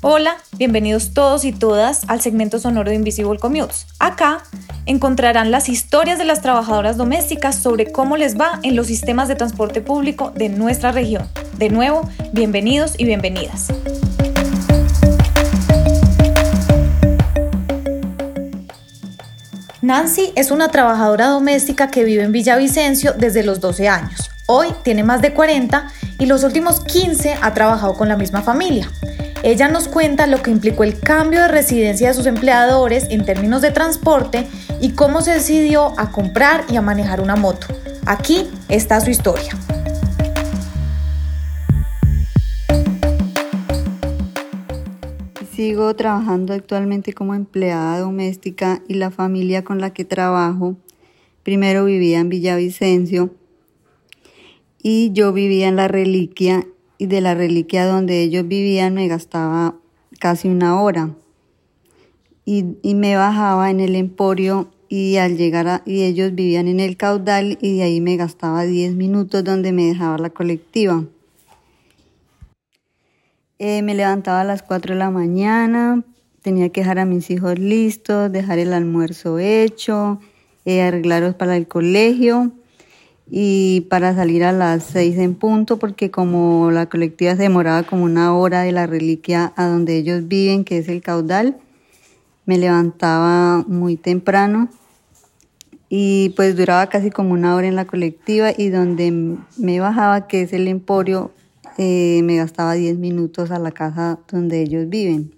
Hola, bienvenidos todos y todas al segmento sonoro de Invisible Commutes. Acá encontrarán las historias de las trabajadoras domésticas sobre cómo les va en los sistemas de transporte público de nuestra región. De nuevo, bienvenidos y bienvenidas. Nancy es una trabajadora doméstica que vive en Villavicencio desde los 12 años. Hoy tiene más de 40 y los últimos 15 ha trabajado con la misma familia. Ella nos cuenta lo que implicó el cambio de residencia de sus empleadores en términos de transporte y cómo se decidió a comprar y a manejar una moto. Aquí está su historia. Sigo trabajando actualmente como empleada doméstica y la familia con la que trabajo primero vivía en Villavicencio y yo vivía en la reliquia y de la reliquia donde ellos vivían me gastaba casi una hora. Y, me bajaba en el emporio y al llegar a, y ellos vivían en el caudal y de ahí me gastaba 10 minutos donde me dejaba la colectiva. Eh, me levantaba a las 4 de la mañana, tenía que dejar a mis hijos listos, dejar el almuerzo hecho, eh, arreglarlos para el colegio y para salir a las seis en punto porque como la colectiva se demoraba como una hora de la reliquia a donde ellos viven, que es el caudal, me levantaba muy temprano y pues duraba casi como una hora en la colectiva y donde me bajaba, que es el emporio, eh, me gastaba 10 minutos a la casa donde ellos viven.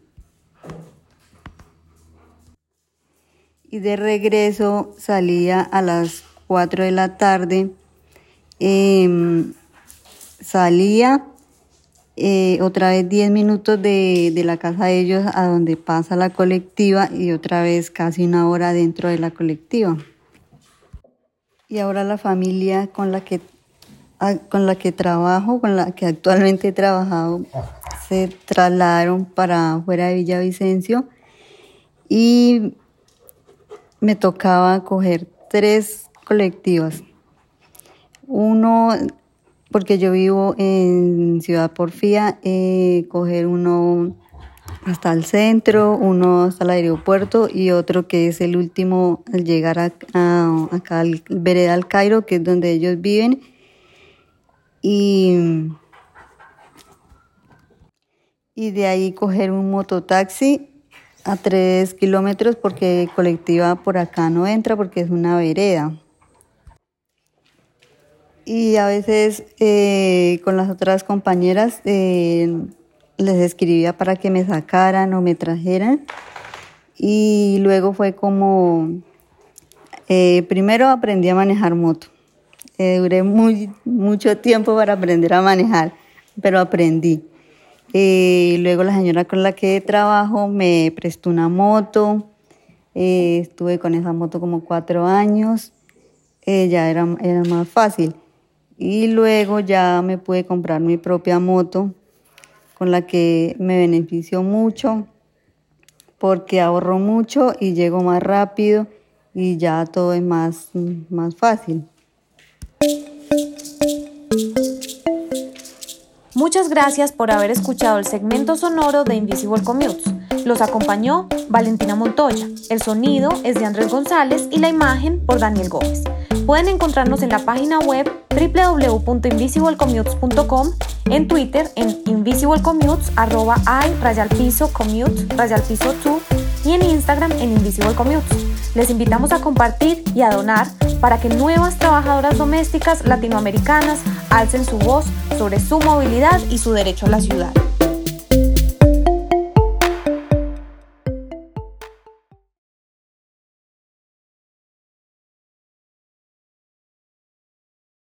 Y de regreso salía a las 4 de la tarde Em, salía eh, otra vez 10 minutos de, de, la casa de ellos a donde pasa la colectiva y otra vez casi una hora dentro de la colectiva. Y ahora la familia con la que, ah, con la que trabajo, con la que actualmente he trabajado, se trasladaron para fuera de Villavicencio y me tocaba coger tres colectivas uno, porque yo vivo en Ciudad Porfía, eh, coger uno hasta el centro, uno hasta el aeropuerto y otro que es el último al llegar a, acá al Vereda al Cairo, que es donde ellos viven. Y, y de ahí coger un mototaxi a tres kilómetros porque colectiva por acá no entra porque es una vereda y a veces eh, con las otras compañeras eh, les escribía para que me sacaran o me trajeran. Y luego fue como eh, primero aprendí a manejar moto. Duré muy mucho tiempo para aprender a manejar pero aprendí. Luego la señora con la que trabajo me prestó una moto. Estuve con esa moto como cuatro años. Ya era, era más fácil y luego ya me pude comprar mi propia moto con la que me beneficio mucho porque ahorro mucho y llego más rápido y ya todo es más, más fácil. Muchas gracias por haber escuchado el segmento sonoro de Invisible Commutes. Los acompañó Valentina Montoya. El sonido es de Andrés González y la imagen por Daniel Gómez. Pueden encontrarnos en la página web www.invisiblecommutes.com, en Twitter en invisiblecommutes, arroba i, rayal piso, commute, rayal piso 2 y en Instagram en Invisible Les invitamos a compartir y a donar para que nuevas trabajadoras domésticas latinoamericanas alcen su voz sobre su movilidad y su derecho a la ciudad.